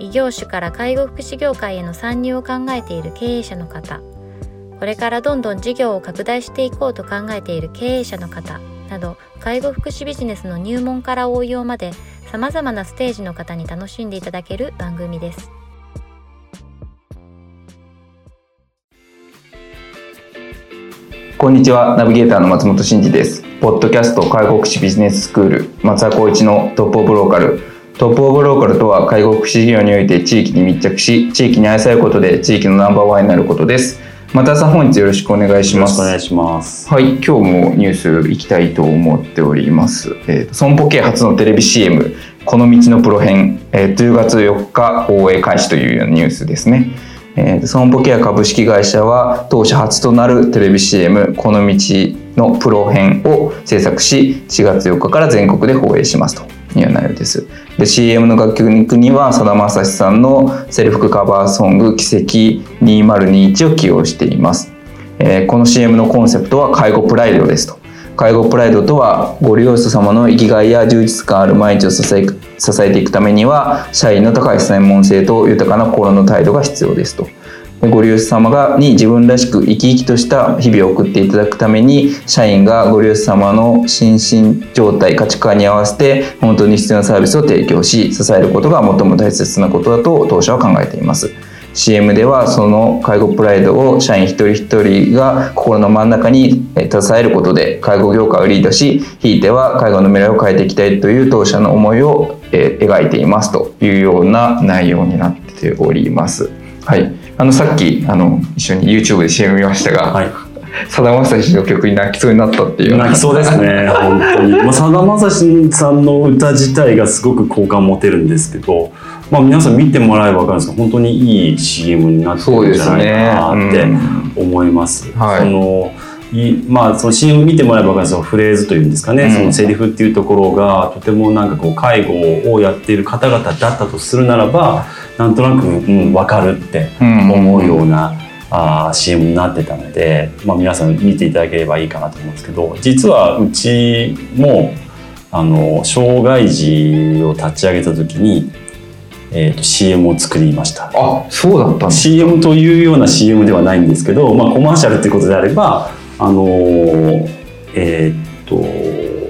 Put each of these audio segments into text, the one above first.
異業種から介護福祉業界への参入を考えている経営者の方。これからどんどん事業を拡大していこうと考えている経営者の方。など介護福祉ビジネスの入門から応用までさまざまなステージの方に楽しんでいただける番組です。こんにちは。ナビゲーターの松本真嗣です。ポッドキャスト介護福祉ビジネススクール松田光一のトップオブローカル。トップオブローカルとは介護福祉事業において地域に密着し地域に愛されることで地域のナンバーワンになることです。またさん本日よろしくお願いします。お願いします。はい今日もニュースいきたいと思っております。えー、損保系初のテレビ CM この道のプロ編、えー、10月4日放映開始というニュースですねえー、損保ケア株式会社は当社初となるテレビ CM「この道のプロ編」を制作し4月4日から全国で放映しますという内容です。で CM の楽曲にはさだまさしさんのセルフカバーソング「奇跡2021」を起用しています。えー、この CM のコンセプトは介護プライドですと。介護プライドとはご利用者様の生きがいや充実感ある毎日を支え支えていくためには社員の高い専門性と豊かな心の態度が必要ですと。ご利用者様がに自分らしく生き生きとした日々を送っていただくために社員がご利用者様の心身状態価値観に合わせて本当に必要なサービスを提供し支えることが最も大切なことだと当社は考えています。CM ではその介護プライドを社員一人一人が心の真ん中に支えることで介護業界をリードしひいては介護の未来を変えていきたいという当社の思いを描いていますというような内容になっております。はい、あのさっきあの一緒に YouTube で CM 見ましたが、はい。さだまさしの曲に泣きそうになったっていう。泣きそうですね。本当に。まあさだまさしさんの歌自体がすごく好感持てるんですけどまあ皆さん見てもらえば分かるんですけど本当にいい CM になってるんじゃないかなって思います。すね。うん。はい、そのいまあ、その CM 見てもらえば分かるそのフレーズというんですかね、うん、そのセリフっていうところがとてもなんかこう介護をやっている方々だったとするならばなんとなく、うん、分かるって思うような、うんあ CM になってたので、まあ、皆さん見ていただければいいかなと思うんですけど実はうちもあの障害児を立ち上げた時に、えーと、CM を作りました。あそうだったん CM というような CM ではないんですけど、まあ、コマーシャルってことであればあのえっ、と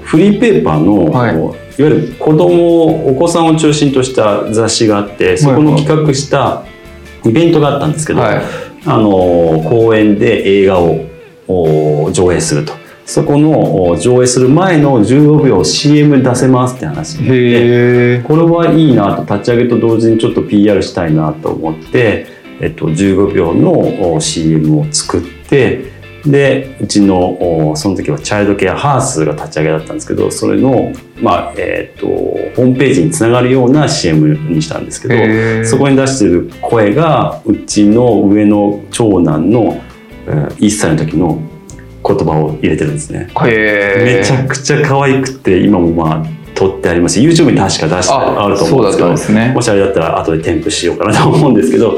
フリーペーパーの、はい、いわゆる子供お子さんを中心とした雑誌があってそこの企画したイベントがあったんですけど、はい。あの公演で映画を上映すると。そこの上映する前の15秒 CM 出せますって話でこれはいいなと立ち上げと同時にちょっと PR したいなと思って、えっと、15秒の CM を作ってでうちのその時はチャイルドケアハースが立ち上げだったんですけどそれの、まあえーと、ホームページにつながるような CM にしたんですけどそこに出してる声がうちの上の長男の1歳の時の言葉を入れてるんですね。めちゃくちゃ可愛くて今もまあ撮ってありますし YouTube に確か出してあると思うんですけど、ね、もしあれだったら後で添付しようかなと思うんですけど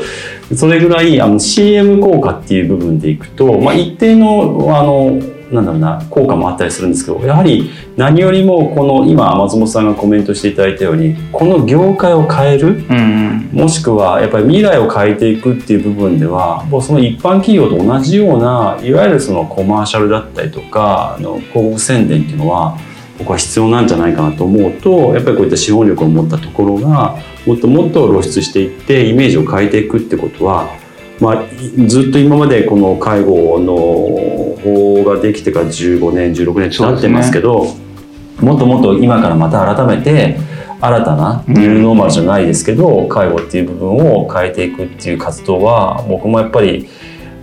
それぐらいあの CM 効果っていう部分でいくと、まあ、一定のあのなんだろうな効果もあったりするんですけどやはり何よりもこの今松本さんがコメントしていただいたようにこの業界を変える、うんうん、もしくはやっぱり未来を変えていくっていう部分ではもうその一般企業と同じようないわゆるそのコマーシャルだったりとかの広告宣伝っていうのは僕は必要なんじゃないかなと思うとやっぱりこういった資本力を持ったところがもっともっと露出していってイメージを変えていくってことは、まあ、ずっと今までこの介護の法ができてから15年16年ってなってますけど、ね、もっともっと今からまた改めて新たなニューノーマルじゃないですけど、うん、介護っていう部分を変えていくっていう活動は僕もやっぱり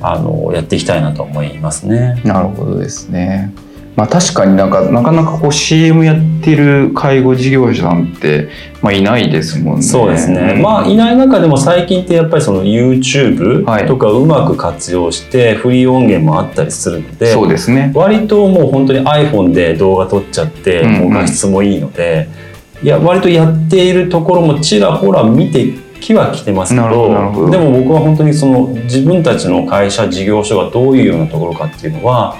あのやっていきたいなと思いますね。なるほどですね。まあ、確かになんかなかなかこう CM やってる介護事業者さんって、まあ、いないですもんね。そうですね、うん。まあいない中でも最近ってやっぱりその YouTube はい。とかうまく活用してフリー音源もあったりするので、そうですね。割ともう本当に iPhone で動画撮っちゃって、もう画質もいいのでいや割とやっているところもちらほら見てきは来てますけど。でも僕は本当にその自分たちの会社事業所がどういうようなところかっていうのは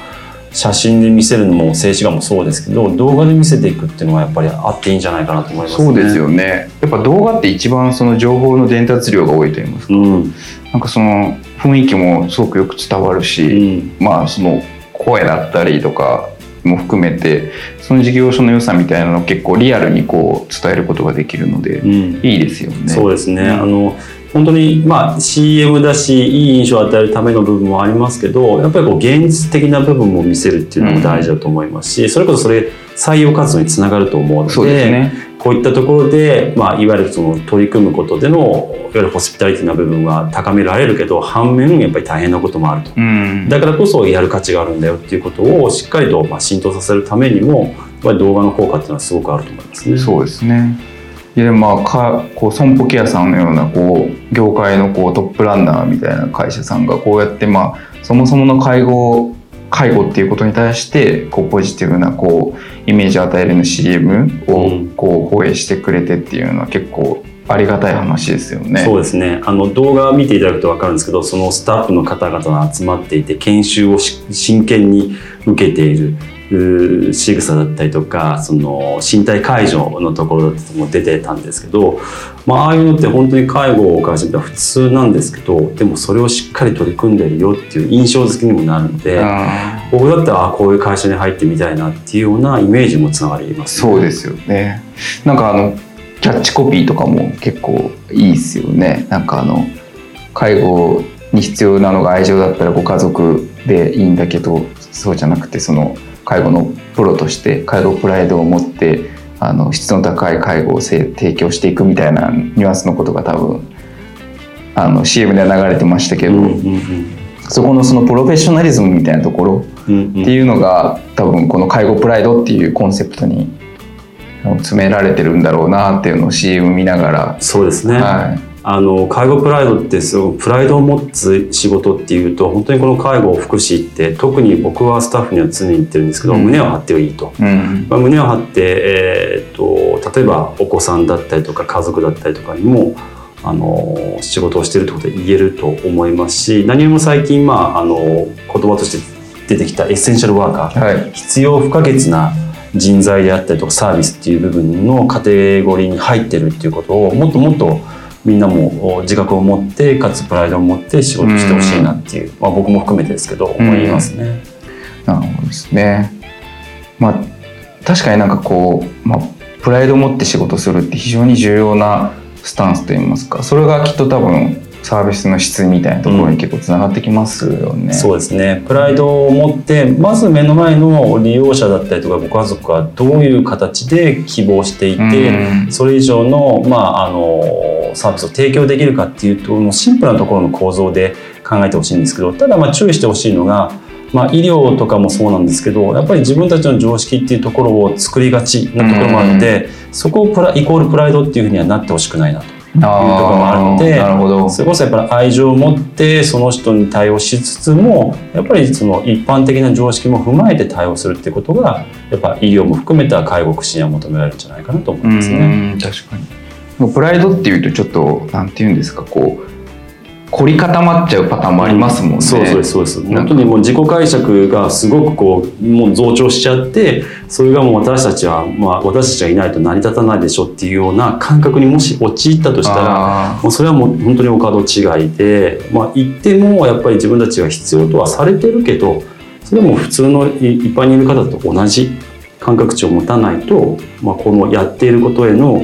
写真で見せるのも静止画もそうですけど動画で見せていくっていうのはやっぱりあっていいんじゃないかなと思いますね。そうですよね。やっぱ動画って一番その情報の伝達量が多いと言いますか。うんなんかその雰囲気もすごくよく伝わるうし、んまあその声だったりとかも含めてその事業所の良さみたいなのを結構リアルにこう伝えることができるので、うんいいですよね。そうですね、うんあの本当にまあ CM だしいい印象を与えるための部分もありますけどやっぱりこう現実的な部分も見せるっていうのも大事だと思いますし、それこそそれ採用活動につながると思うのでね。こういったところで、まあ、いわゆるその取り組むことでのいわゆるホスピタリティな部分は高められるけど反面やっぱり大変なこともあると。うん。だからこそやる価値があるんだよっていうことをしっかりとまあ浸透させるためにもやっぱり動画の効果っていうのはすごくあると思いますね。そうですね。でまあかこう損保ケアさんのようなこう業界のこうトップランナーみたいな会社さんがこうやってまあそもそもの介護介護っていうことに対してこうポジティブなこうイメージを与えるような CM をうん。こう放映してくれてっていうのは結構ありがたい話ですよね。そうですね。あの動画を見ていただくと分かるんですけどそのスタッフの方々が集まっていて研修をし真剣に受けている仕草だったりとかその身体介助のところも出てたんですけど、まあああいうのって本当に介護からしてみたら普通なんですけどでもそれをしっかり取り組んでるよっていう印象付けにもなるので。僕だったらあこういう会社に入ってみたいなっていうようなイメージもつながります、そうですよね。なんかあのキャッチコピーとかも結構いいですよね。なんかあの介護に必要なのが愛情だったらご家族でいいんだけどそうじゃなくてその介護のプロとして介護プライドを持ってあの質の高い介護をせ提供していくみたいなニュアンスのことが多分あの CM では流れてましたけど、うんうんそこのそのプロフェッショナリズムみたいなところうんうん。っていうのが多分この介護プライドっていうコンセプトに詰められてるんだろうなっていうのを CM 見ながら、そうですね、はい、あの介護プライドってすごくプライドを持つ仕事っていうと本当にこの介護福祉って特に僕はスタッフには常に言ってるんですけど、うん。胸を張っていいと、うん。まあ、胸を張って、えー、と例えばお子さんだったりとか家族だったりとかにもあの仕事をしてるってことで言えると思いますし何よりも最近、まあ、あの言葉として出てきたエッセンシャルワーカーはい。必要不可欠な人材であったりとかサービスっていう部分のカテゴリーに入ってるっていうことをもっともっとみんなも自覚を持ってかつプライドを持って仕事してほしいなっていう、まあ、僕も含めてですけど思いますね。なるほどですね。まあ確かになんかこう、まあ、プライドを持って仕事するって非常に重要なスタンスといいますかそれがきっと多分サービスの質みたいなところに結構つながってきますよね。そうですねプライドを持ってまず目の前の利用者だったりとかご家族はどういう形で希望していて、うんそれ以上の,、まあ、あのサービスを提供できるかっていうとシンプルなところの構造で考えてほしいんですけどただまあ注意してほしいのが、まあ、医療とかもそうなんですけどやっぱり自分たちの常識っていうところを作りがちなところもあるので、そこをプライコールプライドっていうふうにはなってほしくないなと。あところもあるのでなるほど。それこそやっぱり愛情を持ってその人に対応しつつもやっぱりその一般的な常識も踏まえて対応するっていうことがやっぱ医療も含めた介護福祉には求められるんじゃないかなと思いますね。うん確かにプライドっていうとちょっとなんていうんですかこう凝り固まっちゃうパターンもありますもんね。そうそうですそうです本当にもう自己解釈がすごくこうもう増長しちゃってそれがもう私たちは、まあ、私たちがいないと成り立たないでしょっていうような感覚にもし陥ったとしたらあもうそれはもう本当にお門違いで、まあ、言ってもやっぱり自分たちが必要とはされてるけどそれも普通のい一般にいる方と同じ感覚値を持たないと、まあ、このやっていることへの、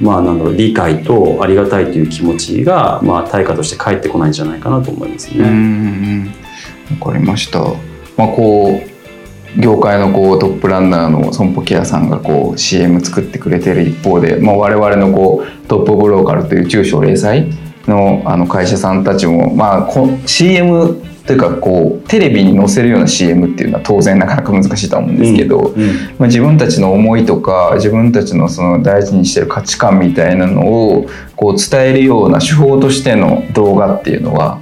まあ、なんだろう理解とありがたいという気持ちが、まあ、対価として返ってこないんじゃないかなと思いますね。わかりました。まあこう業界のこうトップランナーの損保ケアさんがこう CM 作ってくれてる一方で、まあ、我々のこうトップブローカルという中小零細のあの会社さんたちも、まあ、こ CM というかこうテレビに載せるような CM っていうのは当然なかなか難しいとは思うんですけど、うん。まあ、自分たちの思いとか自分たちのその大事にしてる価値観みたいなのをこう伝えるような手法としての動画っていうのは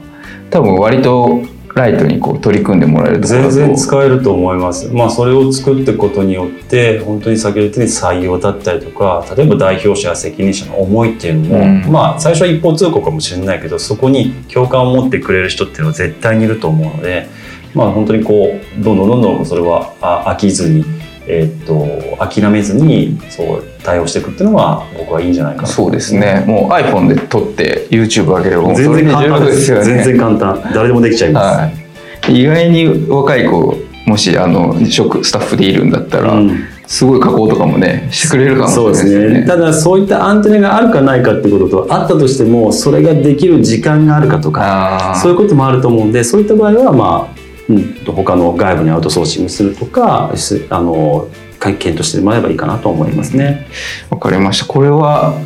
多分割とライトにこう取り組んでもらえると全然使えると思います。まあそれを作っていくことによって本当に先ほど言ったように採用だったりとか例えば代表者や責任者の思いっていうのも、うんまあ最初は一方通行かもしれないけどそこに共感を持ってくれる人っていうのは絶対にいると思うのでまあ本当にこうどんどんどんどんそれはあ飽きずに。えーっと諦めずにそう対応していくっていうのが僕はいいんじゃないかな。そうですね。もう iPhone で撮って YouTube 上げれば全然簡単。ですよね。全然簡単。誰でもできちゃいます、はい、意外に若い子もしあの職スタッフでいるんだったら、うん。すごい加工とかもねしてくれるかもしれそうですないですね。ねただそういったアンテナがあるかないかっていうこととあったとしてもそれができる時間があるかとかそういうこともあると思うんでそういった場合はまあ、うん、他の外部にアウトソーシングするとかすあの検討してもらえばいいかなと思いますね。わかりました。これは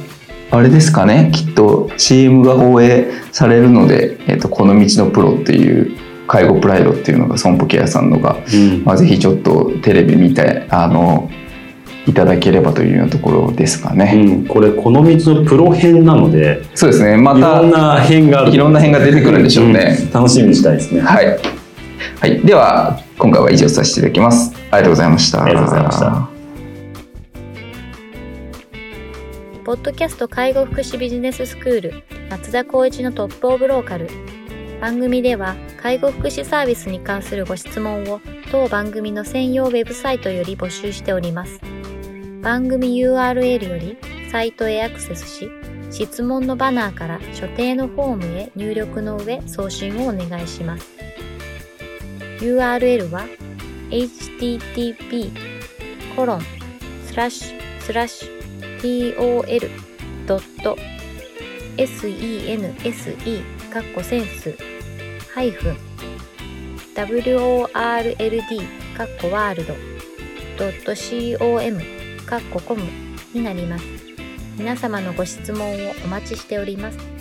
あれですかね。きっと CM が放映されるので「えっとこの道のプロ」っていう介護プライドっていうのが損保ケアさんのが、うん。まあ、ぜひちょっとテレビ見てあのいただければというようなところですかうね、ん、これこの道のプロ編なのでそうですね。まいたろんな編がいろんな編が出てくるんでしょうね、うん。楽しみにしたいですね。はい、はい、では今回は以上させていただきます。ありがとうございました。ありがとうございました。ポッドキャスト介護福祉ビジネススクール松田光一のトップオブローカル。番組では介護福祉サービスに関するご質問を当番組の専用ウェブサイトより募集しております。番組 URL よりサイトへアクセスし質問のバナーから所定のフォームへ入力の上送信をお願いします URL は http コロンスラッシュスラッシュ tol.sense かっこセンスハイフン world かっこワールド .com かっこコムになります。皆様のご質問をお待ちしております。